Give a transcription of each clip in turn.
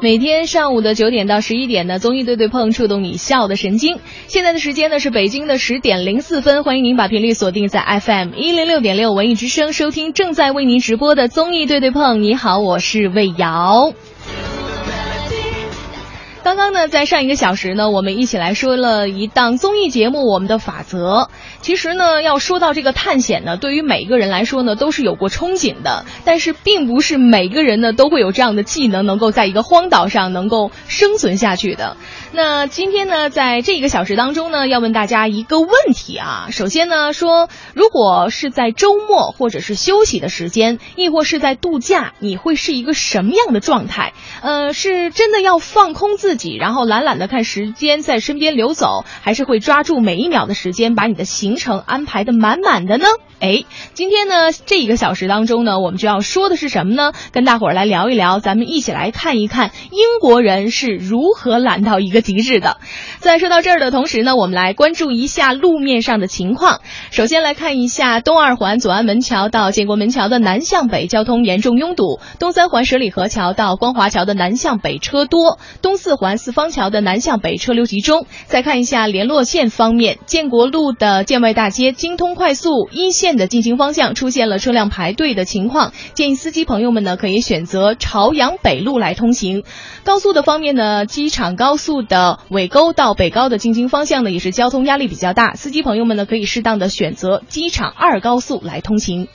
每天上午的九点到十一点呢，综艺对对碰触动你笑的神经。现在的时间呢是北京的十点零四分，欢迎您把频率锁定在 FM 一零六点六文艺之声，收听正在为您直播的综艺对对碰。你好，我是魏瑶。刚刚呢，在上一个小时呢，我们一起来说了一档综艺节目《我们的法则》。其实呢，要说到这个探险呢，对于每一个人来说呢，都是有过憧憬的。但是，并不是每个人呢都会有这样的技能，能够在一个荒岛上能够生存下去的。那今天呢，在这一个小时当中呢，要问大家一个问题啊。首先呢，说如果是在周末或者是休息的时间，亦或是在度假，你会是一个什么样的状态？呃，是真的要放空自己，然后懒懒的看时间在身边流走，还是会抓住每一秒的时间，把你的行程安排的满满的呢？哎，今天呢，这一个小时当中呢，我们就要说的是什么呢？跟大伙儿来聊一聊，咱们一起来看一看英国人是如何懒到一个。极致的，在说到这儿的同时呢，我们来关注一下路面上的情况。首先来看一下东二环左安门桥到建国门桥的南向北交通严重拥堵，东三环十里河桥到光华桥的南向北车多，东四环南四方桥的南向北车流集中。再看一下联络线方面，建国路的建外大街京通快速一线的进行方向出现了车辆排队的情况，建议司机朋友们呢可以选择朝阳北路来通行。高速的方面呢，机场高速。的尾沟到北高的进京方向呢，也是交通压力比较大，司机朋友们呢可以适当的选择机场二高速来通行。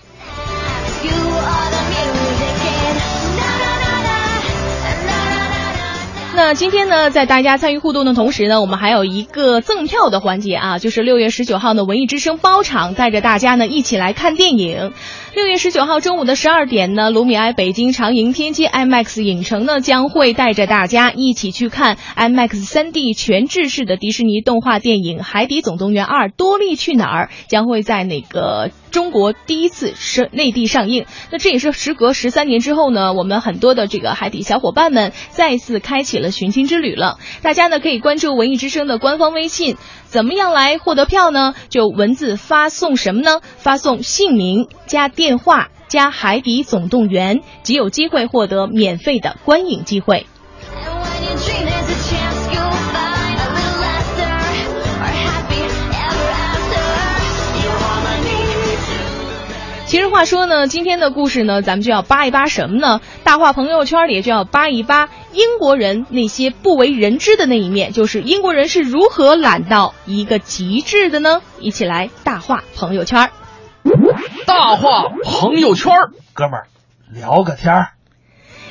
那今天呢，在大家参与互动的同时呢，我们还有一个赠票的环节啊，就是六月十九号的文艺之声包场，带着大家呢一起来看电影。六月十九号中午的十二点呢，卢米埃北京长楹天街 IMAX 影城呢将会带着大家一起去看 IMAX 3D 全制式的迪士尼动画电影《海底总动员二：多利去哪儿》，将会在那个。中国第一次是内地上映，那这也是时隔十三年之后呢，我们很多的这个海底小伙伴们再次开启了寻亲之旅了。大家呢可以关注文艺之声的官方微信，怎么样来获得票呢？就文字发送什么呢？发送姓名加电话加海底总动员，即有机会获得免费的观影机会。其实话说呢，今天的故事呢，咱们就要扒一扒什么呢？大话朋友圈里就要扒一扒英国人那些不为人知的那一面，就是英国人是如何懒到一个极致的呢？一起来大话朋友圈。大话朋友圈，哥们儿聊个天儿。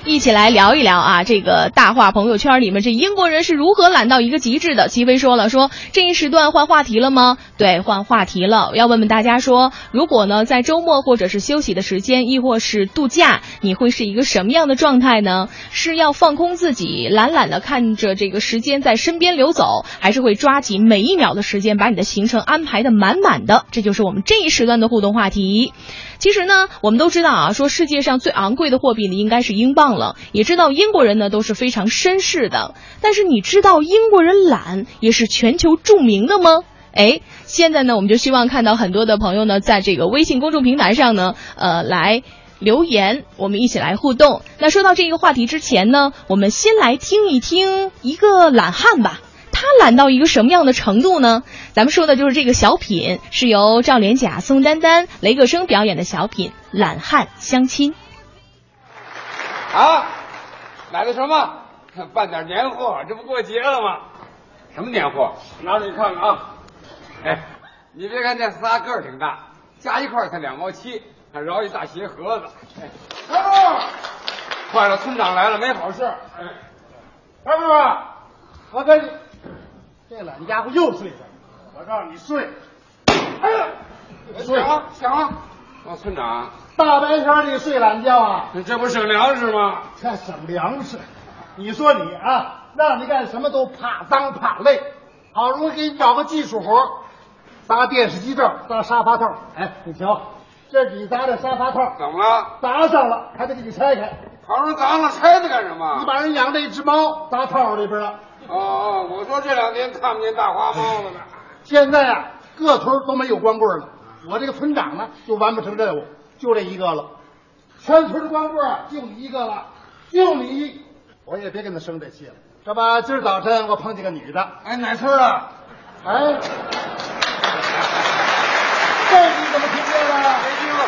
一起来聊一聊啊，这个大话朋友圈里面，这英国人是如何懒到一个极致的？齐飞说了，说这一时段换话题了吗？对，换话题了。要问问大家说，如果呢在周末或者是休息的时间，亦或是度假，你会是一个什么样的状态呢？是要放空自己，懒懒的看着这个时间在身边流走，还是会抓紧每一秒的时间，把你的行程安排的满满的？这就是我们这一时段的互动话题。其实呢，我们都知道啊，说世界上最昂贵的货币呢，应该是英镑了。也知道英国人呢都是非常绅士的，但是你知道英国人懒也是全球著名的吗？哎，现在呢，我们就希望看到很多的朋友呢，在这个微信公众平台上呢，呃，来留言，我们一起来互动。那说到这个话题之前呢，我们先来听一听一个懒汉吧。他懒到一个什么样的程度呢？咱们说的就是这个小品，是由赵连甲、宋丹丹、雷克生表演的小品《懒汉相亲》。啊，买的什么？办点年货，这不过节了吗？什么年货？拿着你看看啊。哎，你别看这仨个儿挺大，加一块才两毛七，还饶一大鞋盒子。哎，开门！坏了，村长来了，没好事。哎，开门！我跟你。这懒家伙又睡着，我让你睡。哎呀，响响！哦，村长，大白天你睡懒觉啊？这不省粮食吗？这省粮食，你说你啊，让你干什么都怕脏怕累，好容易给你找个技术活，搭电视机罩，搭沙发套。哎，你瞧，这是你搭的沙发套，怎么了？搭上了，还得给你拆开。好容易砸了，拆它干什么？你把人养的一只猫搭套里边了。哦哦，我说这两天看不见大花猫了呢。现在啊，各村都没有光棍了。我这个村长呢，就完不成任务，就这一个了。全村光棍就你一个了，就你我也别跟他生这气了。这不，今儿早晨我碰见个女的，哎，哪村的？哎，这你怎么听见了？没听过，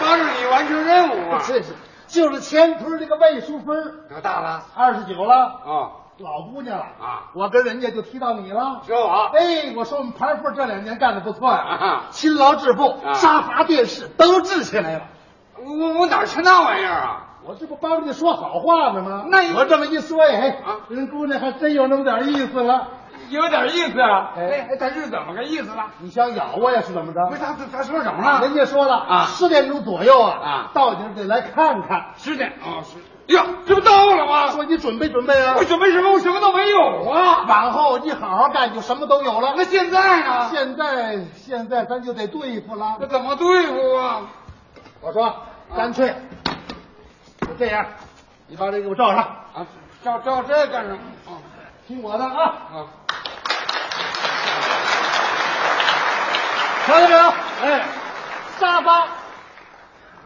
帮助你完成任务啊。这是，就是前村这个魏淑芬，多大了？二十九了，啊，老姑娘了啊我跟人家就提到你了。说我。哎，我说我们盘富这两年干的不错呀、啊勤劳致富，啊沙发、电视都治起来了。我我哪吃那玩意儿啊？我这不帮着你说好话呢吗？那你我这么一说，哎，啊人姑娘还真有那么点意思了。有点意思啊。哎哎哎，他是怎么个意思了？你想咬我呀是怎么着？不是他他他说什么了？人家说了啊十点钟左右啊，啊到你这得来看看。十点啊，十呀，这不到了吗？说你准备准备啊我，准备什么？我什么都没有啊。往后你好好干，就什么都有了。那现在呢？现在现在咱就得对付了那。怎么对付啊？我说，干脆就这样，你把这给我照上，啊，照照这干什么？啊听我的啊。啊，瞧见没有？哎，沙发，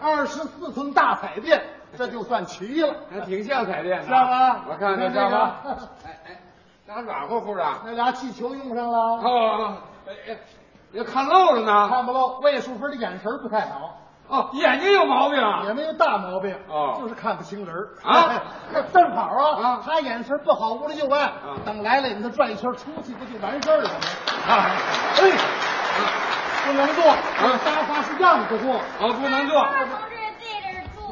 二十四寸大彩电，这就算齐了。还挺像彩电的。像吗我看看你看这个这沙发。哎哎，咋软乎乎的？那俩气球用上了，哦，哎哎，要看漏了呢。看不漏。魏淑芬的眼神不太好，哦，眼睛有毛病啊。也没有大毛病，哦就是看不清人儿啊那 正好啊啊，他眼神不好，屋里就暗啊，等来了你他转一圈出去不就完事儿了吗？啊，哎，不能坐，沙发是让着坐。哦，不能坐。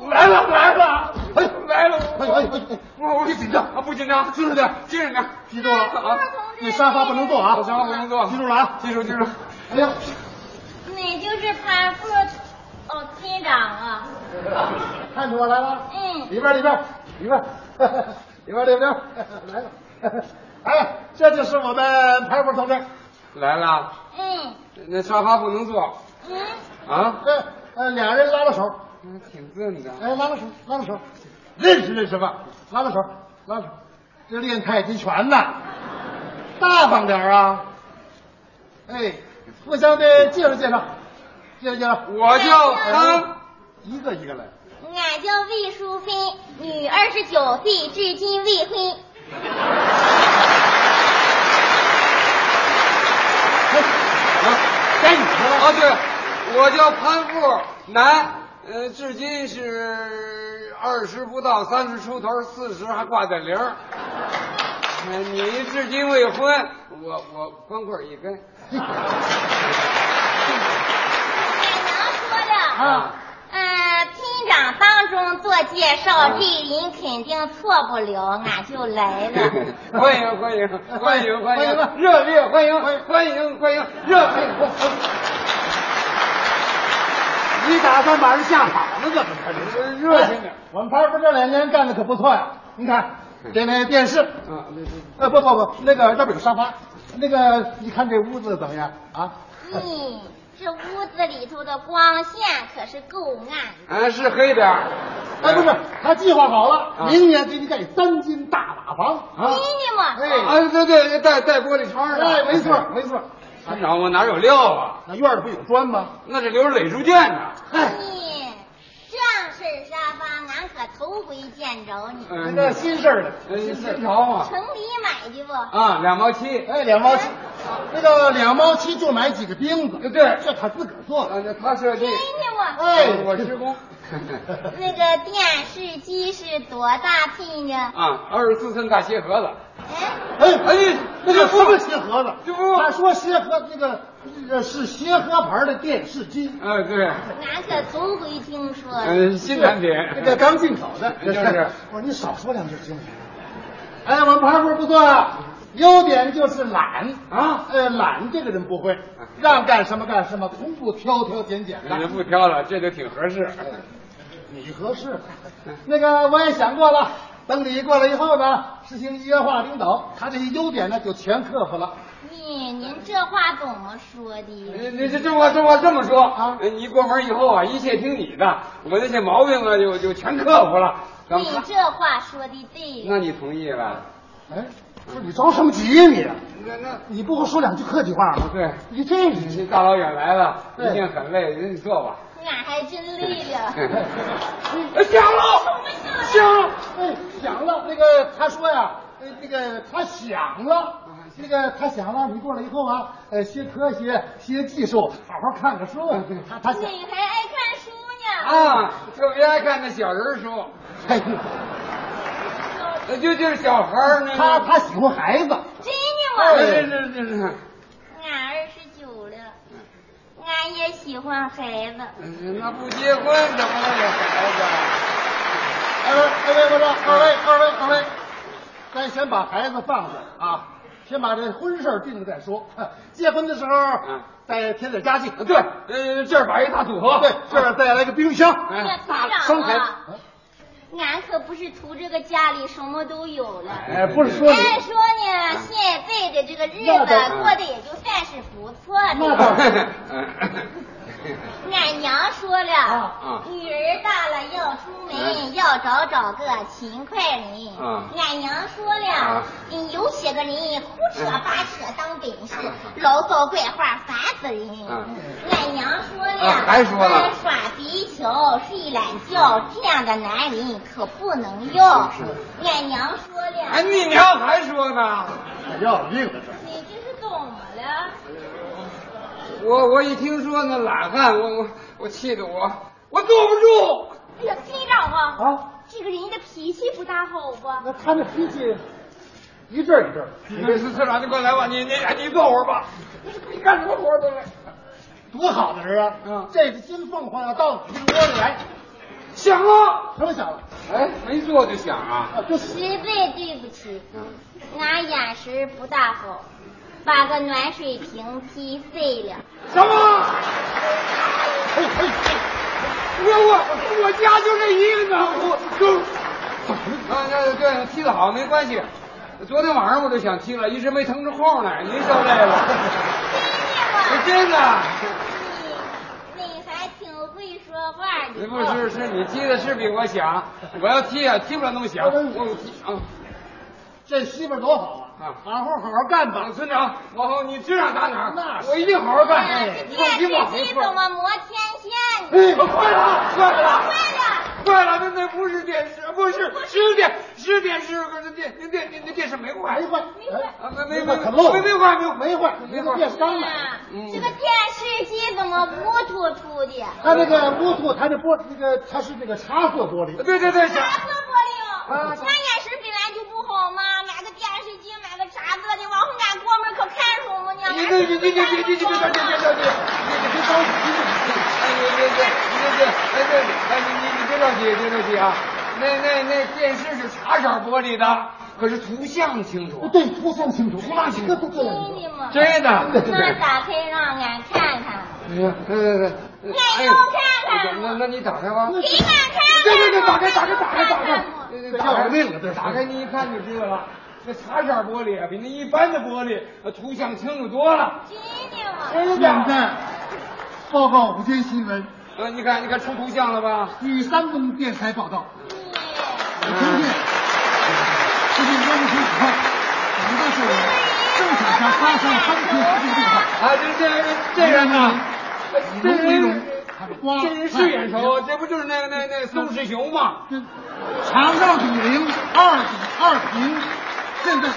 来了来了，哎来了，哎哎哎哎，我我紧张。啊，不紧张，精神点，精神点。记住了啊，你沙发不能坐啊，我沙发不能坐。记住了啊，记住记住。哎呀，你就是潘副哦厅长啊？看出我来了？嗯，里边里边里边里边里边。来了，哎，这就是我们排副同志，来了，嗯。那沙发不能坐。嗯，啊？呃呃，俩人拉拉手，嗯挺正的。哎，拉拉手，拉拉手，认识认识吧？拉拉手，拉拉手，这练太极拳呢，大方点啊！哎，互相的介绍介绍，介绍介绍，我叫潘，一个一个来。俺叫魏淑芬，女，二十九岁，至今未婚。啊，该你了。啊，对，我叫潘富，男，呃，至今是二十不到，三十出头，四十还挂在零儿。呃你至今未婚，我我光棍一根。俺娘说的啊，嗯，厅长当中做介绍，这人肯定错不了，俺就来了。欢迎欢迎欢迎欢欢迎迎，热烈欢迎欢迎欢迎，热烈欢迎。你打算把人吓跑了怎么着？热情点。我们排部这两年干的可不错呀！你看，这那电视，啊，不不不，那个这边有沙发，那个你看这屋子怎么样啊？嗯，这屋子里头的光线可是够暗。啊，是黑点儿。哎，不是，他计划好了，啊明年给你盖三间大瓦房啊！对对，带带玻璃窗的。哎，没错没错，村长，我哪有料啊？那院里不有砖吗？那是留着垒猪圈呢。嗨，你这样式沙发，俺可头回见着你。嗯这个新事儿的，呃，新潮嘛。城里买的不？啊，两毛七。哎，两毛七，那个两毛七就买几个钉子，对这他自个儿做的。啊，那他设计真。的吗？哎，我施工。那个电视机是多大坯呢？啊，二十四寸大鞋盒子。哎，哎哎，那个不是鞋盒子，这不他说鞋盒那个呃是协和牌的电视机，啊，对，俺可头回听说。嗯，新产品。这个刚进口的，就是我说你少说两句行不行？哎，我们盘户不错啊，优点就是懒啊呃，懒这个人不会，让干什么干什么，从不挑挑拣拣的。不挑了，这就挺合适。你合适，那个我也想过了，等你过来以后呢，实行一元化领导，他这些优点呢就全克服了。你您这话怎么说的？你你这这话这话这么说啊呃你过门以后啊，一切听你的，我那些毛病啊就就全克服了。你这话说的对。那你同意了？哎，不是你着什么急呀你？那那你不会说两句客气话吗？对，你这你这大老远来了，一定很累，你坐吧。俺还真累了。哎下楼。响，哎，响了。那个他说呀，呃，那个他响了，那个他想让。你过来以后啊，呃，学科学，学技术，好好看个书。他他响。你还爱看书呢？啊，特别爱看那小人书，哎，呃就就是小孩儿呢。他他喜欢孩子。真的哎，吗？这这这这，俺二十九了，俺也喜欢孩子。那不结婚怎么能有孩子？二位，二位，我说，二位，二位，二位，咱先把孩子放下啊，先把这婚事儿定了再说。结婚的时候嗯，再添点家具。对，呃，这儿摆一大组合，对，这儿再来个冰箱。哎这村生孩子长啊，，俺可不是图这个家里什么都有了。哎，不是说你，按说呢，现在的这个日子过得也就算是不错那倒的。是俺娘说了，啊女儿大了要出门，要找找个勤快人。啊。俺娘说啊。了，嗯有些个人胡扯八扯当本事，牢骚怪话烦死人。啊。俺娘说了，啊还说耍皮球、睡懒觉这样的男人可不能要。俺娘说了，哎，你娘还说呢？要命的这。你这是怎么了？我我一听说那懒汉，我我我气得我我坐不住。哎呀，村长啊，啊，这个人的脾气不大好吧？那他那脾气一阵儿一阵儿。你这次村长，你快来吧，你你哎你坐会儿吧。你干什么活都来。多好的人啊！嗯这个金凤凰要到你这窝里来，响了，什么响了？哎，没坐就响啊。啊，就实在对不起，俺眼神不大好，把个暖水瓶踢碎了。什么？我我我家就这一个呢，我就啊，那对踢得好没关系。昨天晚上我就想踢了，一直没腾出空来。您受累了，真的。你你还挺会说话的。不是，是你踢的是比我响，我要踢啊，踢不了那么响。我踢啊，这媳妇多好啊！啊好好好好干吧。村长，往后你指哪打哪，那是我一定好好干。哎这你放心吧，电视机怎么磨天线哎，呢？快了，快了，坏了！快了！那那不是电视，不是是电是电视，可是电那电那那电视没坏没。坏，啊，没没没坏，没可漏没没坏没没坏，没坏那个电钢呢。嗯这个电视机怎么乌突突的？它那个乌兔，它的玻那个它是那个茶色玻璃。对对对，茶想色玻璃哦，啊俺眼神本来就不好嘛，买个电视机买个啥子的，往后俺过门可看什么呢？你你你你你你你你别着急，别着急，别着急，你别着急，哎你别别别别哎对，哎你你你别着急，别着急啊，那那那电视是茶色玻璃的，可是图像清楚。对，图像清楚，图像清楚真的吗？真的。那打开让俺看看，哎呀，对对对，俺要看看那那你打开吧。给俺看看。对对对，打开打开打开打开，对对这打开要命了打开你一看就知道了。这茶色玻璃啊，比那一般的玻璃图像清楚多了。真的吗？真现在报告午间新闻，呃，你看你看出图像了吧？据山东电台报道，嗯今天这是温情指控，广大社员正想向发生三天事件电话。啊，这这这人呢？这人这人是眼熟，这不就是那个那那宋世雄吗？这场上比零，二比二平，现在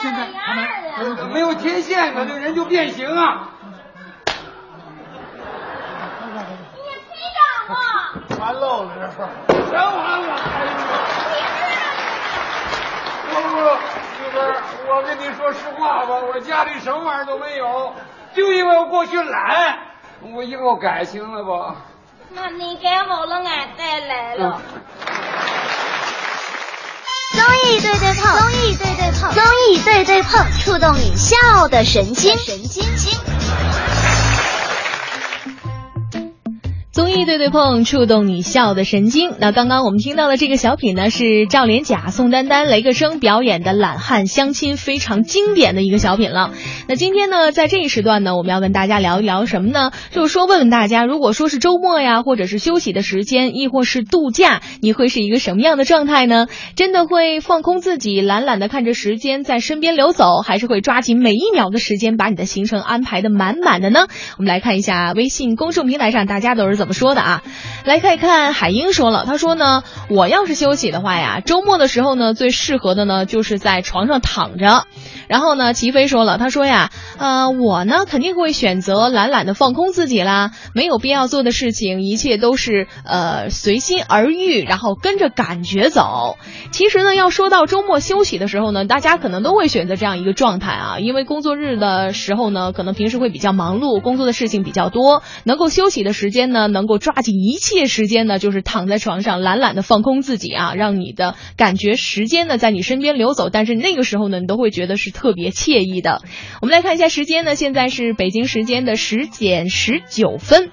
现在他们还有没有天线呢，这人就变形啊！你村长啊！完喽了，这是。全完了！不不不，媳妇儿，我跟你说实话吧，我家里什么玩意儿都没有，就因为我过去懒，我以后改行了吧？那你改好了，俺再来了。综艺对对碰，综艺对对碰，综艺对对碰，触动你笑的神经，神经经。综艺对对碰，触动你笑的神经。那刚刚我们听到的这个小品呢，是赵连甲、宋丹丹、雷克生表演的《懒汉相亲》，非常经典的一个小品了。那今天呢，在这一时段呢，我们要跟大家聊一聊什么呢？就是说，问问大家，如果说是周末呀，或者是休息的时间，亦或是度假，你会是一个什么样的状态呢？真的会放空自己，懒懒的看着时间在身边流走，还是会抓紧每一秒的时间，把你的行程安排的满满的呢？我们来看一下微信公众平台上大家都是怎么说的啊？来看一看海英说了，他说呢，我要是休息的话呀，周末的时候呢，最适合的呢就是在床上躺着。然后呢，齐飞说了，他说呀，呃，我呢肯定会选择懒懒的放空自己啦，没有必要做的事情，一切都是呃随心而遇，然后跟着感觉走。其实呢，要说到周末休息的时候呢，大家可能都会选择这样一个状态啊，因为工作日的时候呢，可能平时会比较忙碌，工作的事情比较多，能够休息的时间呢，能够抓紧一切时间呢，就是躺在床上懒懒的放空自己啊，让你的感觉时间呢在你身边流走，但是那个时候呢，你都会觉得是特别惬意的。我们来看一下时间呢，现在是北京时间的十点十九分。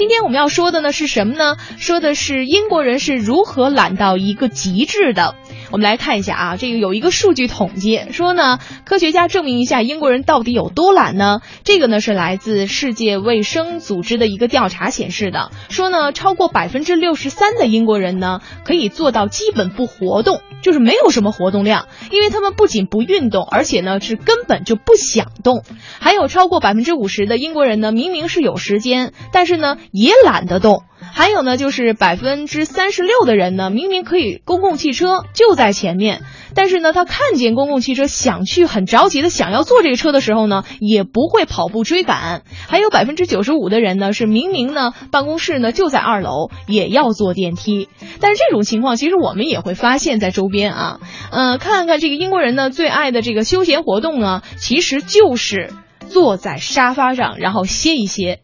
今天我们要说的呢是什么呢？说的是英国人是如何懒到一个极致的。我们来看一下啊，这个有一个数据统计说呢，科学家证明一下英国人到底有多懒呢？这个呢是来自世界卫生组织的一个调查显示的，说呢超过百分之六十三的英国人呢可以做到基本不活动，就是没有什么活动量，因为他们不仅不运动，而且呢是根本就不想动。还有超过百分之五十的英国人呢，明明是有时间，但是呢也懒得动。还有呢，就是百分之三十六的人呢，明明可以公共汽车就在前面，但是呢，他看见公共汽车想去，很着急的想要坐这个车的时候呢，也不会跑步追赶。还有百分之九十五的人呢，是明明呢办公室呢就在二楼，也要坐电梯。但是这种情况其实我们也会发现，在周边啊，呃，看看这个英国人呢最爱的这个休闲活动呢，其实就是坐在沙发上，然后歇一歇。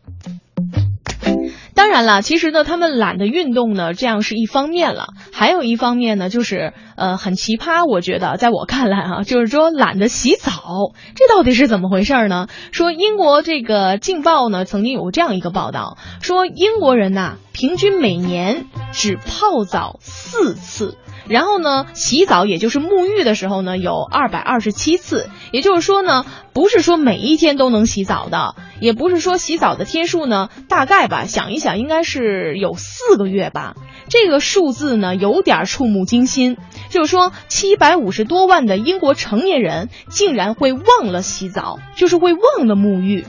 当然了，其实呢，他们懒得运动呢，这样是一方面了，还有一方面呢，就是呃很奇葩，我觉得在我看来啊，就是说懒得洗澡，这到底是怎么回事呢？说英国这个《镜报》呢曾经有这样一个报道，说英国人呐，平均每年只泡澡四次。然后呢，洗澡也就是沐浴的时候呢，有二百二十七次。也就是说呢，不是说每一天都能洗澡的，也不是说洗澡的天数呢，大概吧，想一想应该是有四个月吧。这个数字呢，有点触目惊心。就是说，七百五十多万的英国成年人竟然会忘了洗澡，就是会忘了沐浴。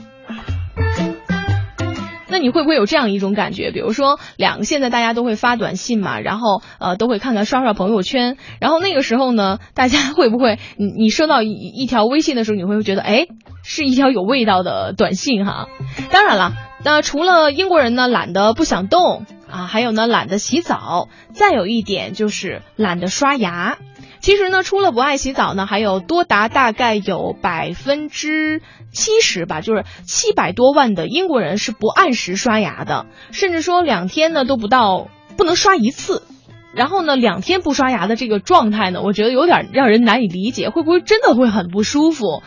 那你会不会有这样一种感觉？比如说，两个现在大家都会发短信嘛，然后呃都会看看刷刷朋友圈，然后那个时候呢，大家 会不会你你收到一一条微信的时候，你会觉得哎是一条有味道的短信哈？当然了，那除了英国人呢懒得不想动啊，还有呢懒得洗澡，再有一点就是懒得刷牙。其实呢，除了不爱洗澡呢，还有多达大概有百分之七十吧，就是七百多万的英国人是不按时刷牙的，甚至说两天呢都不到，不能刷一次。然后呢，两天不刷牙的这个状态呢，我觉得有点让人难以理解，会不会真的会很不舒服？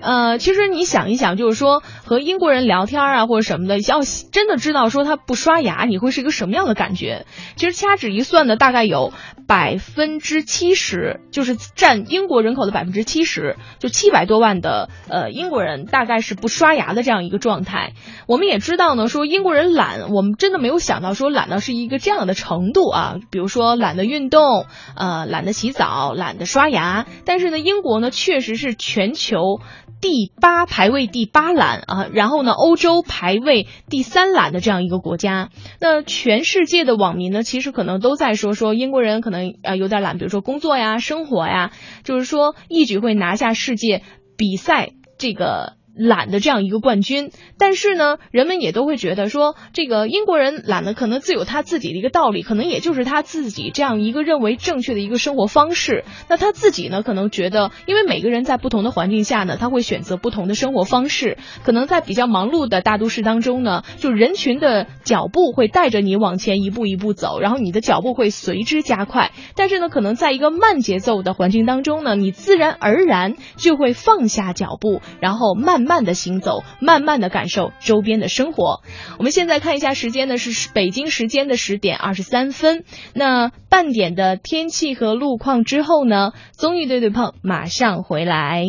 呃，其实你想一想，就是说和英国人聊天啊，或者什么的，要真的知道说他不刷牙，你会是一个什么样的感觉？其实掐指一算呢，大概有百分之七十，就是占英国人口的百分之七十，就七百多万的呃英国人，大概是不刷牙的这样一个状态。我们也知道呢，说英国人懒，我们真的没有想到说懒到是一个这样的程度啊，比如说懒得运动，呃，懒得洗澡，懒得刷牙。但是呢，英国呢确实是全球。第八排位第八懒啊，然后呢，欧洲排位第三懒的这样一个国家。那全世界的网民呢，其实可能都在说说英国人可能呃有点懒，比如说工作呀、生活呀，就是说一举会拿下世界比赛这个。懒的这样一个冠军，但是呢，人们也都会觉得说，这个英国人懒的可能自有他自己的一个道理，可能也就是他自己这样一个认为正确的一个生活方式。那他自己呢，可能觉得，因为每个人在不同的环境下呢，他会选择不同的生活方式。可能在比较忙碌的大都市当中呢，就人群的脚步会带着你往前一步一步走，然后你的脚步会随之加快。但是呢，可能在一个慢节奏的环境当中呢，你自然而然就会放下脚步，然后慢。慢的行走，慢慢的感受周边的生活。我们现在看一下时间呢，是北京时间的十点二十三分。那半点的天气和路况之后呢，综艺对对碰马上回来。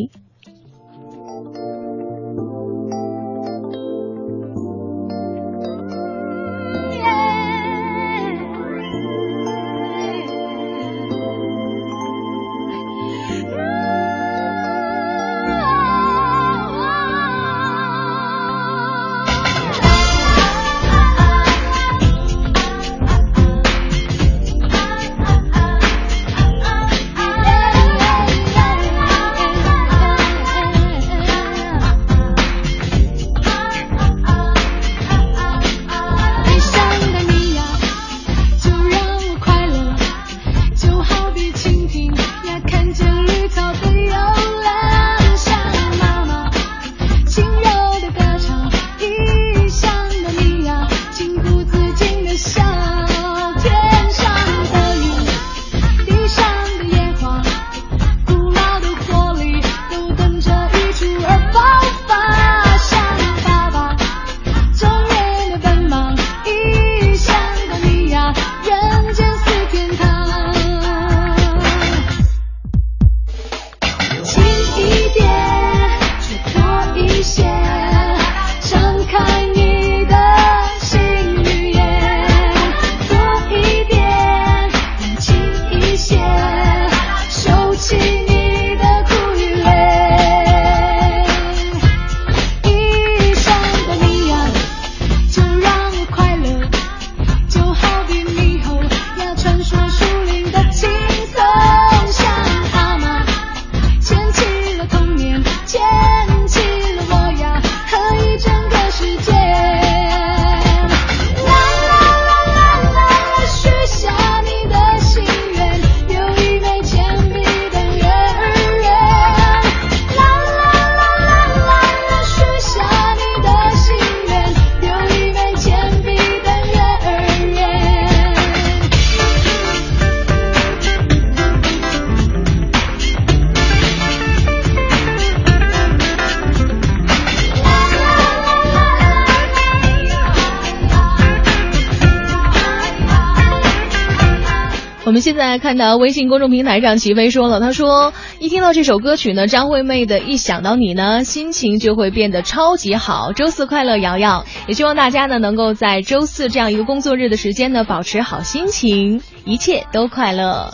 看到微信公众平台上，齐飞说了，他说一听到这首歌曲呢，张惠妹的《一想到你》呢，心情就会变得超级好。周四快乐，瑶瑶，也希望大家呢能够在周四这样一个工作日的时间呢，保持好心情，一切都快乐。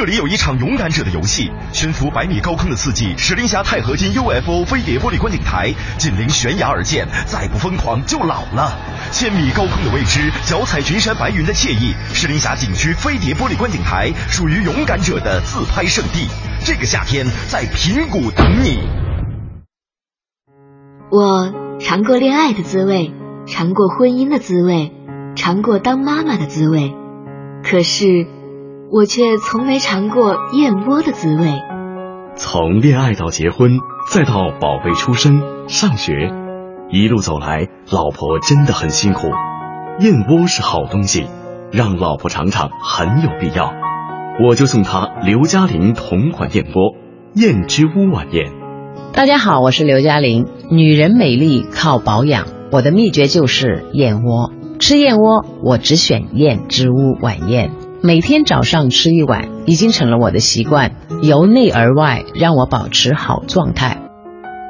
这里有一场勇敢者的游戏，悬浮百米高空的刺激，石林峡钛合金 UFO 飞碟玻璃观景台，紧邻悬崖而建，再不疯狂就老了。千米高空的未知，脚踩群山白云的惬意，石林峡景区飞碟玻璃观景台属于勇敢者的自拍圣地。这个夏天在平谷等你。我尝过恋爱的滋味，尝过婚姻的滋味，尝过当妈妈的滋味，可是。我却从没尝过燕窝的滋味。从恋爱到结婚，再到宝贝出生、上学，一路走来，老婆真的很辛苦。燕窝是好东西，让老婆尝尝很有必要。我就送她刘嘉玲同款燕窝——燕之屋晚宴。大家好，我是刘嘉玲。女人美丽靠保养，我的秘诀就是燕窝。吃燕窝，我只选燕之屋晚宴。每天早上吃一碗，已经成了我的习惯，由内而外让我保持好状态。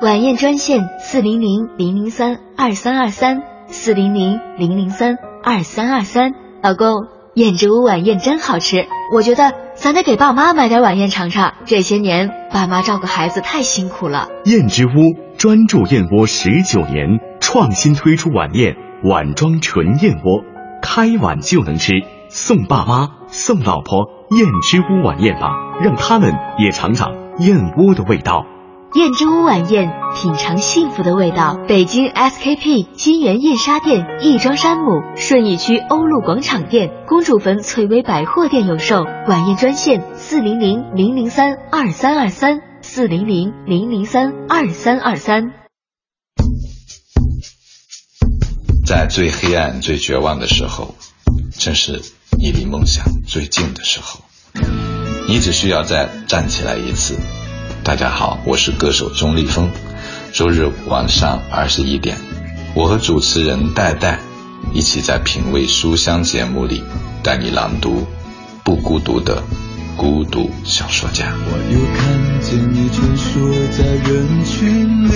晚宴专线：四零零零零三二三二三，四零零零零三二三二三。老公，燕之屋晚宴真好吃，我觉得咱得给爸妈买点晚宴尝尝。这些年，爸妈照顾孩子太辛苦了。燕之屋专注燕窝十九年，创新推出晚宴碗装纯燕窝，开碗就能吃。送爸妈，送老婆，燕之屋晚宴吧，让他们也尝尝燕窝的味道。燕之屋晚宴，品尝幸福的味道。北京 SKP 金源燕莎店、亦庄山姆、顺义区欧陆广场店、公主坟翠微百货店有售。晚宴专线：四零零零零三二三二三，四零零零零三二三二三。在最黑暗、最绝望的时候，正是。你离梦想最近的时候，你只需要再站起来一次。大家好，我是歌手钟立风。周日晚上二十一点，我和主持人戴戴一起在品味书香节目里带你朗读不孤独的孤独小说家。我又看见你穿梭在人群里，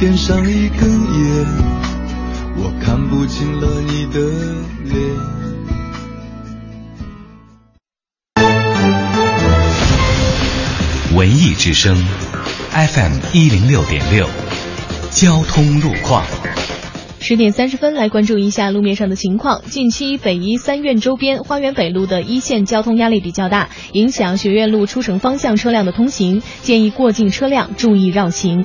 点上一根烟。我看不清了你的脸。文艺之声，FM 一零六点六，交通路况。十点三十分，来关注一下路面上的情况。近期北医三院周边花园北路的一线交通压力比较大，影响学院路出城方向车辆的通行，建议过境车辆注意绕行。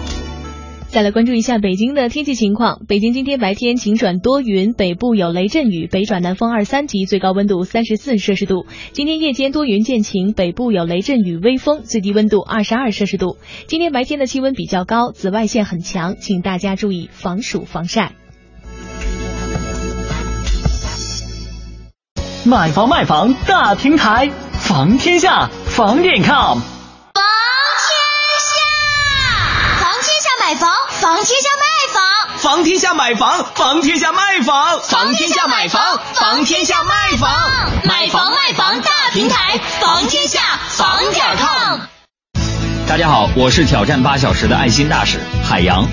再来关注一下北京的天气情况。北京今天白天晴转多云，北部有雷阵雨，北转南风二三级，最高温度三十四摄氏度。今天夜间多云见晴，北部有雷阵雨，微风，最低温度二十二摄氏度。今天白天的气温比较高，紫外线很强，请大家注意防暑防晒。买房卖房大平台，房天下房点 com。房，天下卖房，房天下买房，房天下卖房，房天下买房，房天下卖房，买房卖房大平台，房天下房点 com。大家好，我是挑战八小时的爱心大使海洋。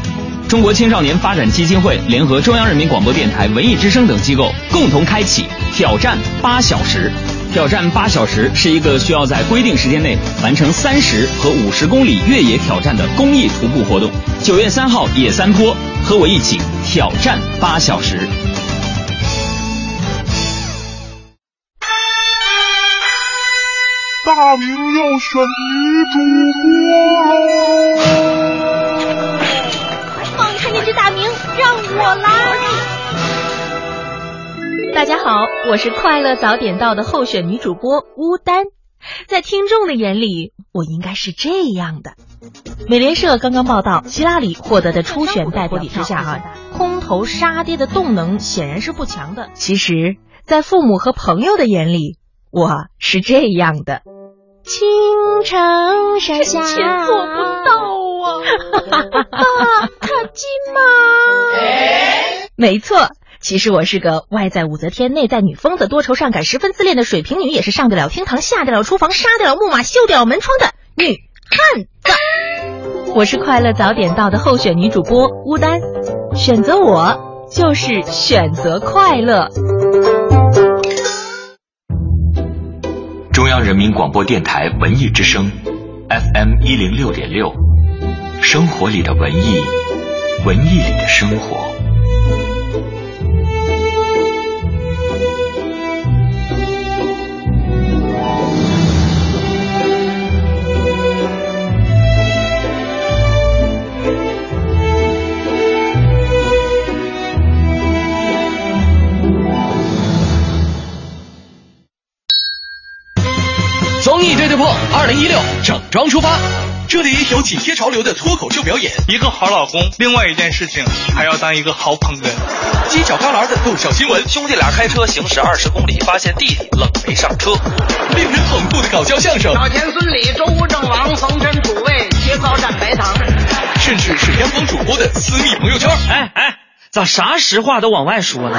中国青少年发展基金会联合中央人民广播电台文艺之声等机构，共同开启挑战八小时。挑战八小时是一个需要在规定时间内完成三十和五十公里越野挑战的公益徒步活动。九月三号野三坡，和我一起挑战八小时。大明要选女主播喽！放开那只大明，让我来！大家好，我是快乐早点到的候选女主播乌丹。在听众的眼里，我应该是这样的。美联社刚刚报道，希拉里获得的初选代表之下啊，空头杀跌的动能显然是不强的。其实，在父母和朋友的眼里，我是这样的。青城山下，臣妾做不到啊！爸，卡金吗？没错。其实我是个外在武则天、内在女疯子、多愁善感、十分自恋的水瓶女，也是上得了厅堂、下得了厨房、杀得了木马、修得了门窗的女汉子。我是快乐早点到的候选女主播乌丹，选择我就是选择快乐。中央人民广播电台文艺之声，FM 一零六点六，生活里的文艺，文艺里的生活。二零一六整装出发，这里有紧贴潮流的脱口秀表演，一个好老公，另外一件事情还要当一个好捧哏，犄角旮旯的逗笑新闻，兄弟俩开车行驶二十公里，发现弟弟冷没上车，令人捧腹的搞笑相声，老田孙李周吴郑王冯陈楚卫切糕蘸白糖，甚至是央广主播的私密朋友圈。哎哎，咋啥实话都往外说呢？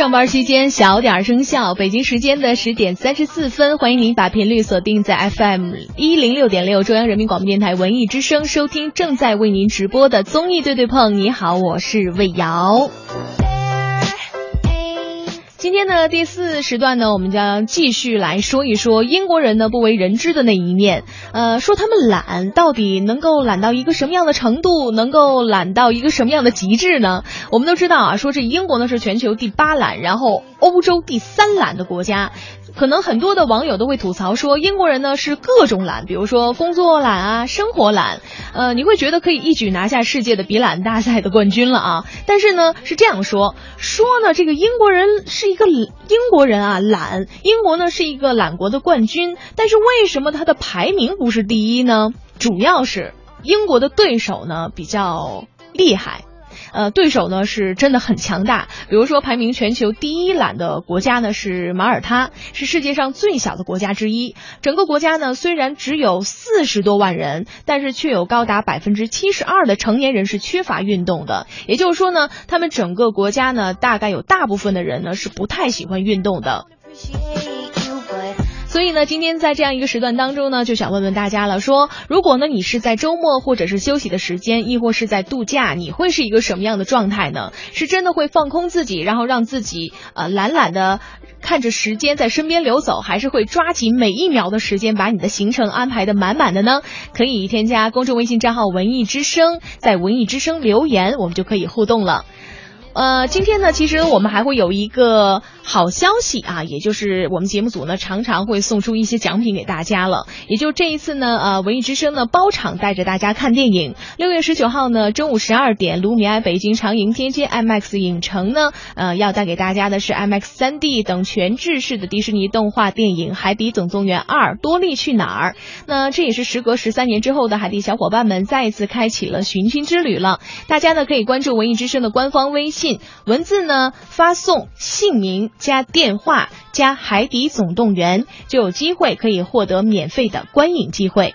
上班期间小点声效，北京时间的十点三十四分，欢迎您把频率锁定在 FM 一零六点六，中央人民广播电台文艺之声，收听正在为您直播的综艺对对碰。你好，我是魏瑶。今天的第四时段呢，我们将继续来说一说英国人呢不为人知的那一面。呃，说他们懒，到底能够懒到一个什么样的程度？能够懒到一个什么样的极致呢？我们都知道啊，说这英国呢是全球第八懒，然后欧洲第三懒的国家。可能很多的网友都会吐槽说，英国人呢是各种懒，比如说工作懒啊，生活懒，呃，你会觉得可以一举拿下世界的比懒大赛的冠军了啊。但是呢，是这样说，说呢，这个英国人是一个英国人啊懒，英国呢是一个懒国的冠军，但是为什么他的排名不是第一呢？主要是英国的对手呢比较厉害。呃，对手呢是真的很强大。比如说，排名全球第一懒的国家呢是马耳他，是世界上最小的国家之一。整个国家呢虽然只有四十多万人，但是却有高达百分之七十二的成年人是缺乏运动的。也就是说呢，他们整个国家呢大概有大部分的人呢是不太喜欢运动的。所以呢，今天在这样一个时段当中呢，就想问问大家了，说如果呢你是在周末或者是休息的时间，亦或是在度假，你会是一个什么样的状态呢？是真的会放空自己，然后让自己呃懒懒的看着时间在身边流走，还是会抓紧每一秒的时间把你的行程安排的满满的呢？可以添加公众微信账号“文艺之声”，在“文艺之声”留言，我们就可以互动了。呃，今天呢，其实我们还会有一个好消息啊，也就是我们节目组呢常常会送出一些奖品给大家了。也就这一次呢，呃，文艺之声呢包场带着大家看电影。六月十九号呢中午十二点，卢米埃北京长楹天街 IMAX 影城呢，呃，要带给大家的是 IMAX 三 D 等全制式的迪士尼动画电影《海底总动员二：多利去哪儿》。那这也是时隔十三年之后的海底小伙伴们再一次开启了寻亲之旅了。大家呢可以关注文艺之声的官方微信。信文字呢，发送姓名加电话加《海底总动员》，就有机会可以获得免费的观影机会。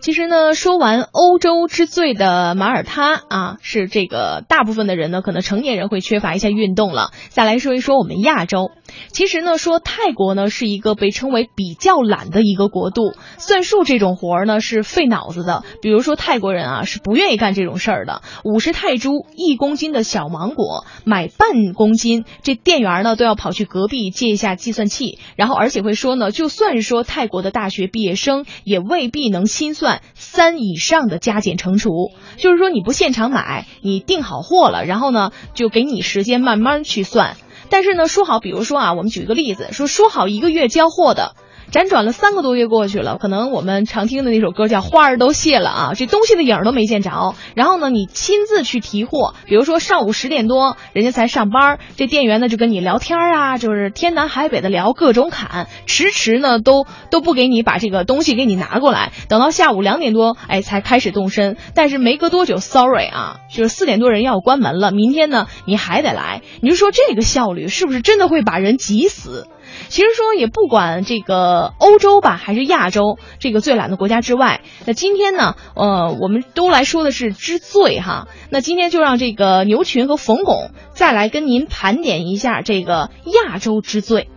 其实呢，说完欧洲之最的马耳他啊，是这个大部分的人呢，可能成年人会缺乏一下运动了。再来说一说我们亚洲，其实呢，说泰国呢是一个被称为比较懒的一个国度，算数这种活儿呢是费脑子的。比如说泰国人啊是不愿意干这种事儿的，五十泰铢一公斤的小芒果买半公斤，这店员呢都要跑去隔壁借一下计算器，然后而且会说呢，就算是说泰国的大学毕业生也未必能心算。三以上的加减乘除，就是说你不现场买，你订好货了，然后呢就给你时间慢慢去算。但是呢，说好，比如说啊，我们举个例子，说说好一个月交货的。辗转了三个多月过去了，可能我们常听的那首歌叫《花儿都谢了》啊，这东西的影儿都没见着。然后呢，你亲自去提货，比如说上午十点多人家才上班，这店员呢就跟你聊天啊，就是天南海北的聊各种侃，迟迟呢都都不给你把这个东西给你拿过来，等到下午两点多，哎才开始动身。但是没隔多久，sorry 啊，就是四点多人要关门了，明天呢你还得来，你就说这个效率是不是真的会把人急死？其实说也不管这个欧洲吧，还是亚洲这个最懒的国家之外，那今天呢，呃，我们都来说的是之最哈。那今天就让这个牛群和冯巩再来跟您盘点一下这个亚洲之最。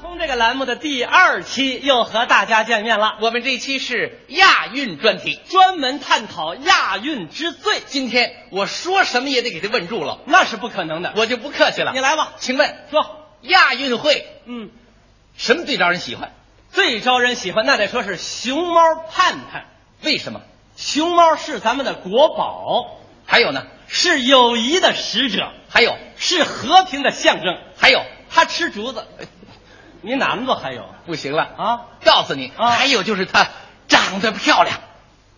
从这个栏目的第二期又和大家见面了，我们这一期是亚运专题，专门探讨亚运之最。今天我说什么也得给他问住了，那是不可能的，我就不客气了。你来吧，请问说。亚运会，嗯，什么最招人喜欢？最招人喜欢，那得说是熊猫盼盼。为什么？熊猫是咱们的国宝，还有呢，是友谊的使者，还有是和平的象征，还有它吃竹子。你哪么多还有？不行了啊！告诉你，啊、还有就是它长得漂亮，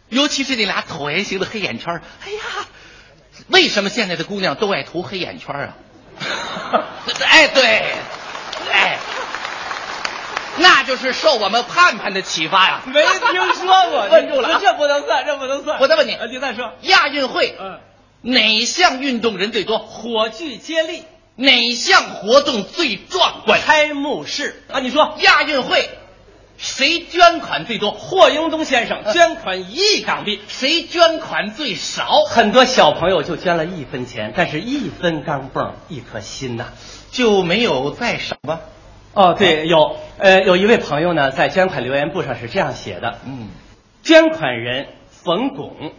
尤其是那俩椭圆形的黑眼圈。哎呀，为什么现在的姑娘都爱涂黑眼圈啊？哎，对，哎，那就是受我们盼盼的启发呀。没听说过，问住了，这不能算，这不能算。我再问你，你再说，亚运会，嗯，哪项运动人最多？火炬接力。哪项活动最壮观？开幕式啊！你说亚运会。谁捐款最多？霍英东先生捐款一亿港币。谁捐款最少？很多小朋友就捐了一分钱，但是一分钢镚一颗心呐，就没有再少吗？哦，对，有，呃，有一位朋友呢，在捐款留言簿上是这样写的：嗯，捐款人冯巩，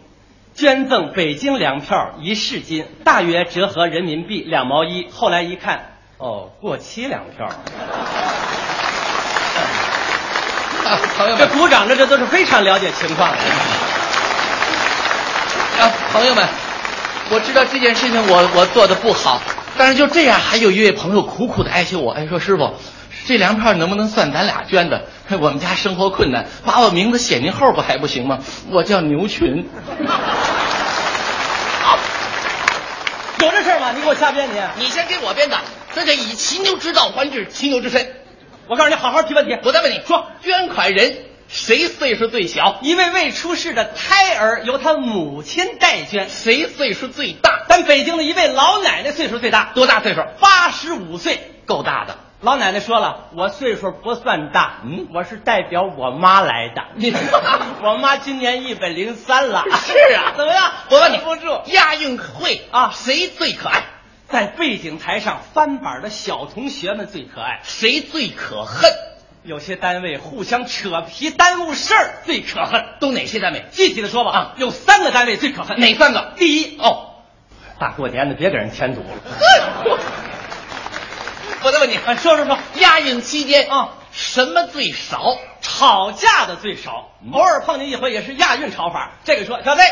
捐赠北京粮票一市斤，大约折合人民币两毛一。后来一看，哦，过期粮票。朋友们，这鼓掌的这都是非常了解情况的。啊，朋友们，我知道这件事情我我做的不好，但是就这样，还有一位朋友苦苦的哀求我，哎，说师傅，这粮票能不能算咱俩捐的？我们家生活困难，把我名字写您后边还不行吗？我叫牛群。有这事儿吗？你给我瞎编你！你先给我编的，这叫以骑牛之道还治骑牛之身。我告诉你，好好提问题。我再问你说，捐款人谁岁数最小？一位未出世的胎儿由他母亲代捐。谁岁数最大？咱北京的一位老奶奶岁数最大，多大岁数？八十五岁，够大的。老奶奶说了，我岁数不算大，嗯，我是代表我妈来的。你我妈今年一百零三了。是啊，怎么样？我问你，不住亚运会啊，谁最可爱？在背景台上翻板的小同学们最可爱。谁最可恨？有些单位互相扯皮耽误事儿最可恨。都哪些单位？具体的说吧，啊，有三个单位最可恨。哪三个？第一，哦，大过年的别给人添堵了。我再问你，说说说，亚运期间啊，什么最少？吵架的最少，偶尔碰见一回也是亚运吵法。这个说小子，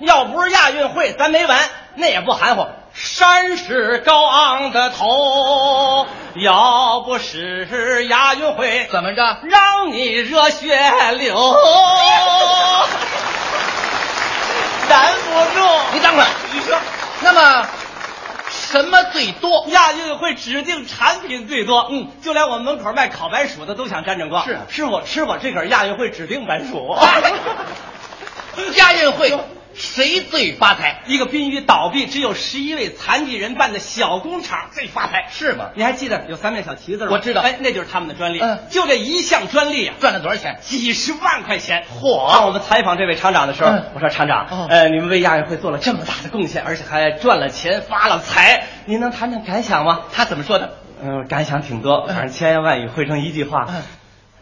要不是亚运会，咱没完，那也不含糊。山是高昂的头，要不是亚运会，怎么着？让你热血流，拦不住。你等会儿，你说，那么什么最多？亚运会指定产品最多。嗯，就连我们门口卖烤白薯的都想沾沾光。是，师傅，吃我这根亚运会指定白薯。亚运会。谁最发财？一个濒于倒闭、只有十一位残疾人办的小工厂最发财，是吗？你还记得有三面小旗子吗？我知道，哎，那就是他们的专利。嗯，就这一项专利啊，赚了多少钱？几十万块钱。嚯！当我们采访这位厂长的时候，嗯、我说厂长，哦、呃，你们为亚运会做了这么大的贡献，而且还赚了钱、发了财，您能谈谈感想吗？他怎么说的？嗯，感想挺多，反正千言万语汇成一句话。嗯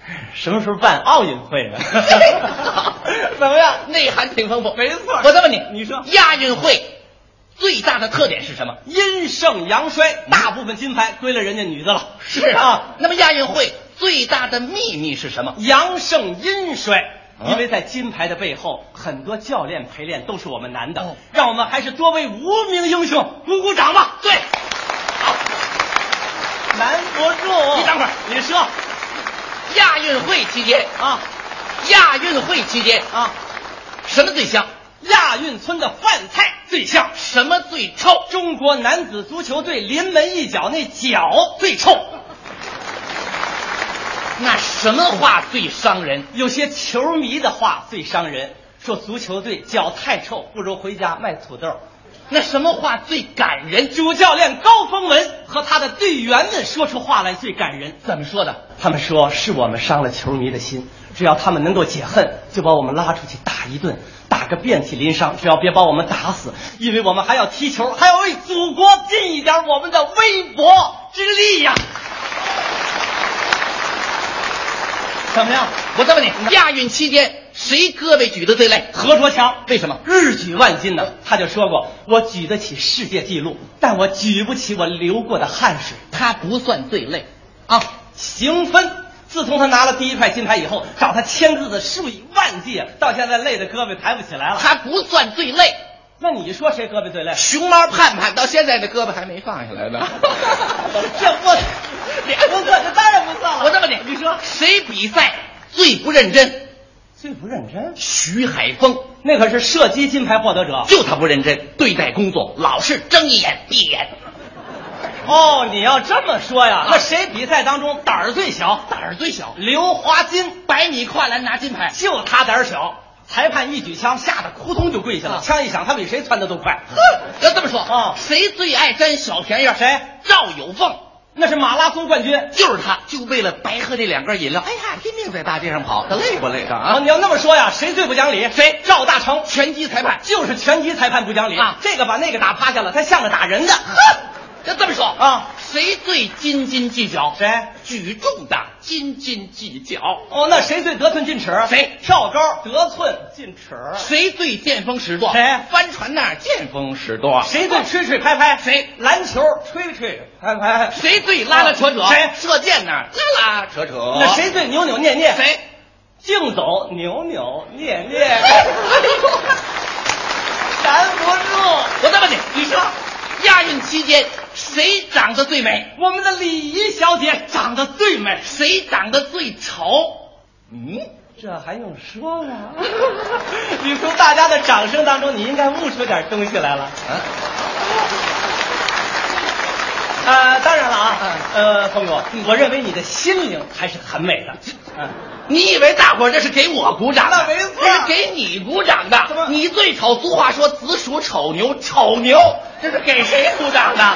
什么时候办奥运会呢？怎么样？内涵挺丰富。没错。我再问你，你说亚运会最大的特点是什么？阴盛阳衰，大部分金牌归了人家女的了。是啊。那么亚运会最大的秘密是什么？阳盛阴衰。因为在金牌的背后，很多教练陪练都是我们男的。哦、让我们还是多为无名英雄鼓鼓掌吧。对。好。难不住。你等会儿，你说。亚运会期间啊，亚运会期间啊，什么最香？亚运村的饭菜最香。什么最臭？中国男子足球队临门一脚那脚最臭。那什么话最伤人？有些球迷的话最伤人，说足球队脚太臭，不如回家卖土豆。那什么话最感人？主教练高峰文和他的队员们说出话来最感人。怎么说的？他们说是我们伤了球迷的心，只要他们能够解恨，就把我们拉出去打一顿，打个遍体鳞伤，只要别把我们打死，因为我们还要踢球，还要为祖国尽一点我们的微薄之力呀。怎么样？我再问你，亚运期间谁胳膊举得最累？何卓强。为什么？日举万金呢？他就说过，我举得起世界纪录，但我举不起我流过的汗水。他不算最累啊。邢芬，自从他拿了第一块金牌以后，找他签字的数以万计，到现在累的胳膊抬不起来了。他不算最累。那你说谁胳膊最累？熊猫盼盼到现在这胳膊还没放下来呢。这不，不算，这当然不算了。我这么你，你说谁比赛最不认真？最不认真？徐海峰，那可是射击金牌获得者，就他不认真，对待工作老是睁一眼闭一眼。哦，你要这么说呀？那谁比赛当中胆儿最小？胆儿最小？刘华金，百米跨栏拿金牌，就他胆儿小。裁判一举枪，吓得扑通就跪下了。枪一响，他比谁窜的都快。哼，要这么说啊，谁最爱占小便宜？谁？赵有凤，那是马拉松冠军，就是他，就为了白喝这两罐饮料，哎呀，拼命在大街上跑，他累不累的啊？你要那么说呀，谁最不讲理？谁？赵大成，拳击裁判，就是拳击裁判不讲理啊！这个把那个打趴下了，他像个打人的。哼，要这么说啊，谁最斤斤计较？谁？举重的斤斤计较。哦，那谁最得寸进尺？谁？跳高得寸进尺。谁最见风使舵？谁？帆船那儿见风使舵。谁最吹吹拍拍？谁？篮球吹吹拍拍。谁最拉拉扯扯？谁？射箭那儿拉拉扯扯。那谁最扭扭捏捏？谁？竞走扭扭捏捏。拦不住！我再问你，你说亚运期间谁长得最美？我们的礼仪小姐长得最美。谁长得最丑？嗯，这还用说吗？你从大家的掌声当中，你应该悟出点东西来了。啊呃，当然了啊，呃，峰哥，我认为你的心灵还是很美的。嗯，你以为大伙儿这是给我鼓掌？那没错，这是给你鼓掌的。怎么？你最丑，俗话说子鼠丑牛，丑牛，这是给谁鼓掌的？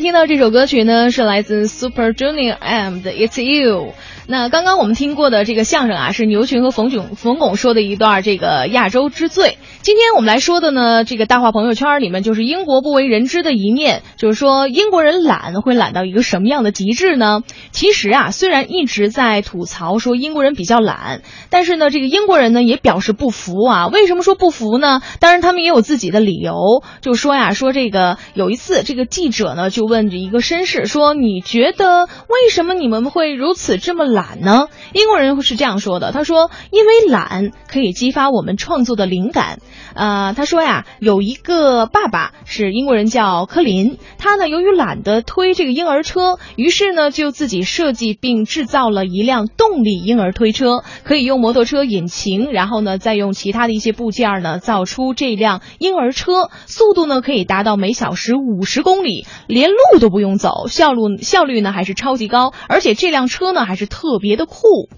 听到这首歌曲呢，是来自 Super Junior M 的《It's You》。那刚刚我们听过的这个相声啊，是牛群和冯巩冯巩说的一段这个亚洲之最。今天我们来说的呢，这个大话朋友圈里面就是英国不为人知的一面，就是说英国人懒会懒到一个什么样的极致呢？其实啊，虽然一直在吐槽说英国人比较懒，但是呢，这个英国人呢也表示不服啊。为什么说不服呢？当然他们也有自己的理由，就说呀，说这个有一次这个记者呢就问着一个绅士说：“你觉得为什么你们会如此这么懒呢？”英国人是这样说的，他说：“因为懒可以激发我们创作的灵感。”呃，他说呀，有一个爸爸是英国人叫科林，他呢由于懒得推这个婴儿车，于是呢就自己设计并制造了一辆动力婴儿推车，可以用摩托车引擎，然后呢再用其他的一些部件呢造出这辆婴儿车，速度呢可以达到每小时五十公里，连路都不用走，效率效率呢还是超级高，而且这辆车呢还是特别的酷。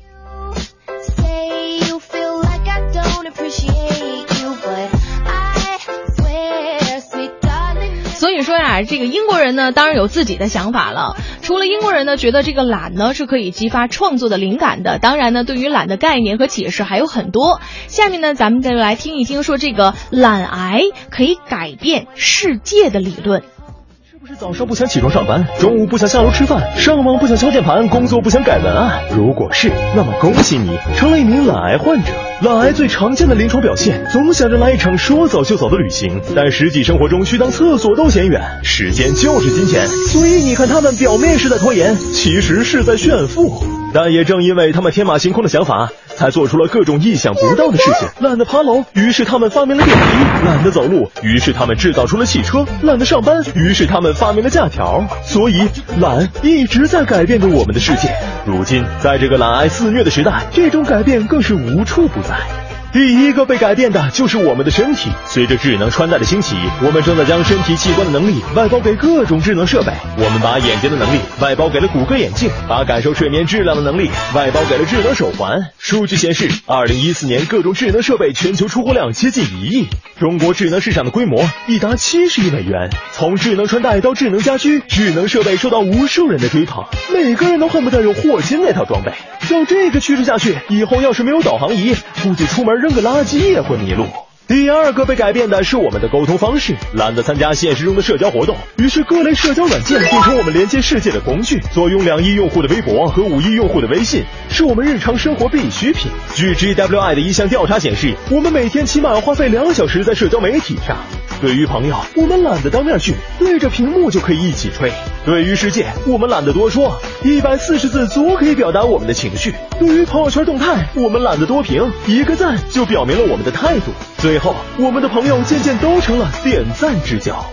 所以说呀，这个英国人呢，当然有自己的想法了。除了英国人呢，觉得这个懒呢是可以激发创作的灵感的。当然呢，对于懒的概念和解释还有很多。下面呢，咱们再来听一听说这个懒癌可以改变世界的理论。是早上不想起床上班，中午不想下楼吃饭，上网不想敲键盘，工作不想改文案。如果是，那么恭喜你成了一名懒癌患者。懒癌最常见的临床表现，总想着来一场说走就走的旅行，但实际生活中去趟厕所都嫌远。时间就是金钱，所以你看他们表面是在拖延，其实是在炫富。但也正因为他们天马行空的想法，才做出了各种意想不到的事情。懒得爬楼，于是他们发明了电梯；懒得走路，于是他们制造出了汽车；懒得上班，于是他们发明了假条。所以，懒一直在改变着我们的世界。如今，在这个懒癌肆虐的时代，这种改变更是无处不在。第一个被改变的就是我们的身体。随着智能穿戴的兴起，我们正在将身体器官的能力外包给各种智能设备。我们把眼睛的能力外包给了谷歌眼镜，把感受睡眠质量的能力外包给了智能手环。数据显示，二零一四年各种智能设备全球出货量接近一亿，中国智能市场的规模已达七十亿美元。从智能穿戴到智能家居，智能设备受到无数人的追捧，每个人都恨不得有霍金那套装备。照这个趋势下去，以后要是没有导航仪，估计出门扔个垃圾也会迷路。第二个被改变的是我们的沟通方式，懒得参加现实中的社交活动，于是各类社交软件变成我们连接世界的工具。坐拥两亿用户的微博和五亿用户的微信，是我们日常生活必需品。据 GWI 的一项调查显示，我们每天起码要花费两小时在社交媒体上。对于朋友，我们懒得当面去，对着屏幕就可以一起吹；对于世界，我们懒得多说，一百四十字足可以表达我们的情绪；对于朋友圈动态，我们懒得多评，一个赞就表明了我们的态度。最后，我们的朋友渐渐都成了点赞之交。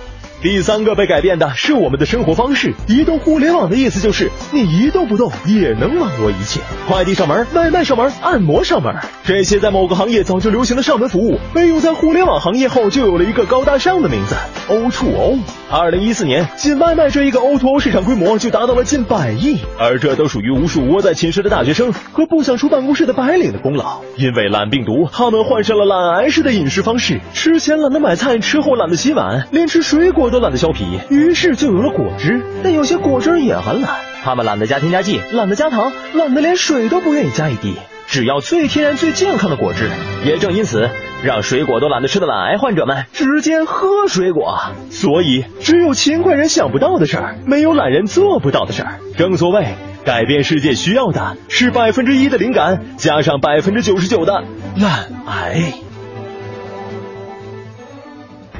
第三个被改变的是我们的生活方式。移动互联网的意思就是你一动不动也能网络一切，快递上门、外卖上门、按摩上门，这些在某个行业早就流行的上门服务，被用在互联网行业后就有了一个高大上的名字 O to O。二零一四年，仅外卖这一个 O to O 市场规模就达到了近百亿，而这都属于无数窝在寝室的大学生和不想出办公室的白领的功劳。因为懒病毒，他们患上了懒癌式的饮食方式，吃前懒得买菜，吃后懒得洗碗，连吃水果都都懒得削皮，于是就有了果汁。但有些果汁也很懒，他们懒得加添加剂，懒得加糖，懒得连水都不愿意加一滴，只要最天然、最健康的果汁。也正因此，让水果都懒得吃的懒癌患者们直接喝水果。所以，只有勤快人想不到的事儿，没有懒人做不到的事儿。正所谓，改变世界需要的是百分之一的灵感，加上百分之九十九的懒癌。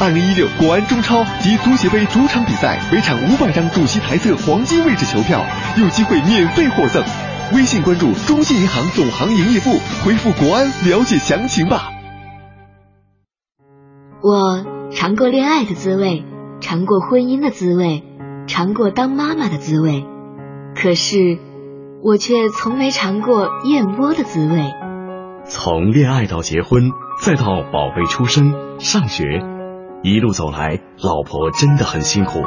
二零一六国安中超及足协杯主场比赛，每场五百张主席台侧黄金位置球票，有机会免费获赠。微信关注中信银行总行营业部，回复“国安”了解详情吧。我尝过恋爱的滋味，尝过婚姻的滋味，尝过当妈妈的滋味，可是我却从没尝过燕窝的滋味。从恋爱到结婚，再到宝贝出生、上学，一路走来，老婆真的很辛苦。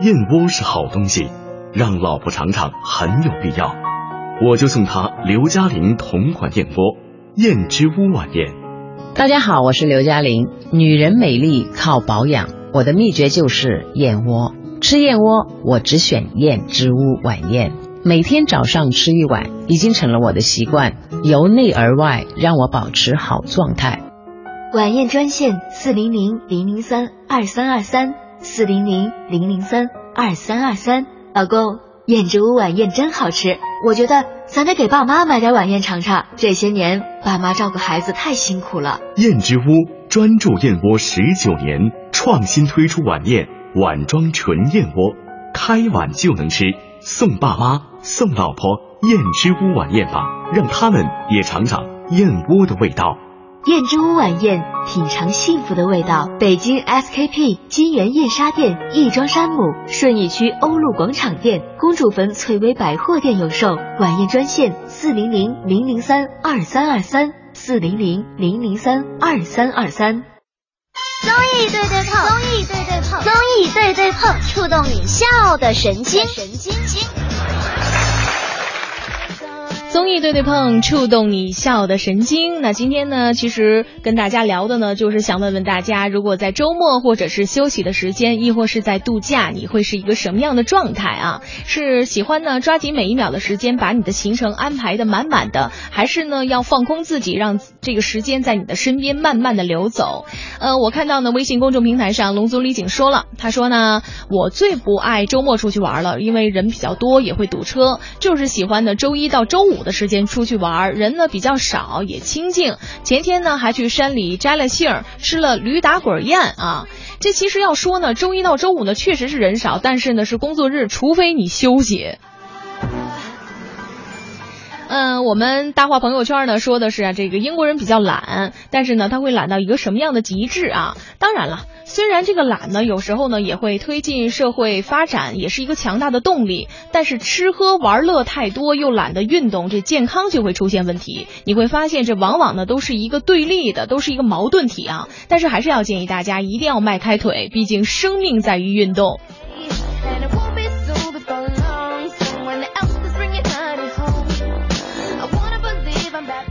燕窝是好东西，让老婆尝尝很有必要。我就送她刘嘉玲同款燕窝——燕之屋晚宴。大家好，我是刘嘉玲。女人美丽靠保养，我的秘诀就是燕窝。吃燕窝，我只选燕之屋晚宴。每天早上吃一碗，已经成了我的习惯，由内而外让我保持好状态。晚宴专线四零零零零三二三二三四零零零零三二三二三。老公，燕之屋晚宴真好吃，我觉得咱得给爸妈买点晚宴尝尝。这些年爸妈照顾孩子太辛苦了。燕之屋专注燕窝十九年，创新推出晚宴碗装纯燕窝，开碗就能吃，送爸妈送老婆燕之屋晚宴吧，让他们也尝尝燕窝的味道。燕之屋晚宴，品尝幸福的味道。北京 SKP 金源燕莎店、亦庄山姆、顺义区欧陆广场店、公主坟翠微百货店有售。晚宴专线：四零零零零三二三二三，四零零零零三二三二三。综艺对对碰，综艺对对碰，综艺对对碰，触动你笑的神经，神经经。综艺对对碰，触动你笑的神经。那今天呢，其实跟大家聊的呢，就是想问问大家，如果在周末或者是休息的时间，亦或是在度假，你会是一个什么样的状态啊？是喜欢呢抓紧每一秒的时间，把你的行程安排的满满的，还是呢要放空自己，让这个时间在你的身边慢慢的流走？呃，我看到呢微信公众平台上龙族李景说了，他说呢，我最不爱周末出去玩了，因为人比较多，也会堵车，就是喜欢呢周一到周五。的时间出去玩，人呢比较少，也清静。前天呢还去山里摘了杏儿，吃了驴打滚宴啊。这其实要说呢，周一到周五呢确实是人少，但是呢是工作日，除非你休息。嗯，我们大话朋友圈呢说的是，这个英国人比较懒，但是呢他会懒到一个什么样的极致啊？当然了。虽然这个懒呢，有时候呢也会推进社会发展，也是一个强大的动力。但是吃喝玩乐太多，又懒得运动，这健康就会出现问题。你会发现，这往往呢都是一个对立的，都是一个矛盾体啊。但是还是要建议大家一定要迈开腿，毕竟生命在于运动。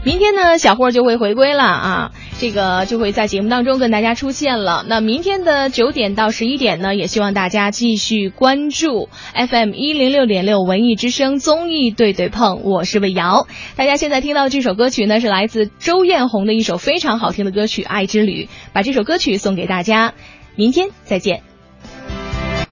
明天呢，小霍就会回归了啊。这个就会在节目当中跟大家出现了。那明天的九点到十一点呢，也希望大家继续关注 FM 一零六点六文艺之声综艺对对碰，我是魏瑶。大家现在听到这首歌曲呢，是来自周艳红的一首非常好听的歌曲《爱之旅》，把这首歌曲送给大家。明天再见。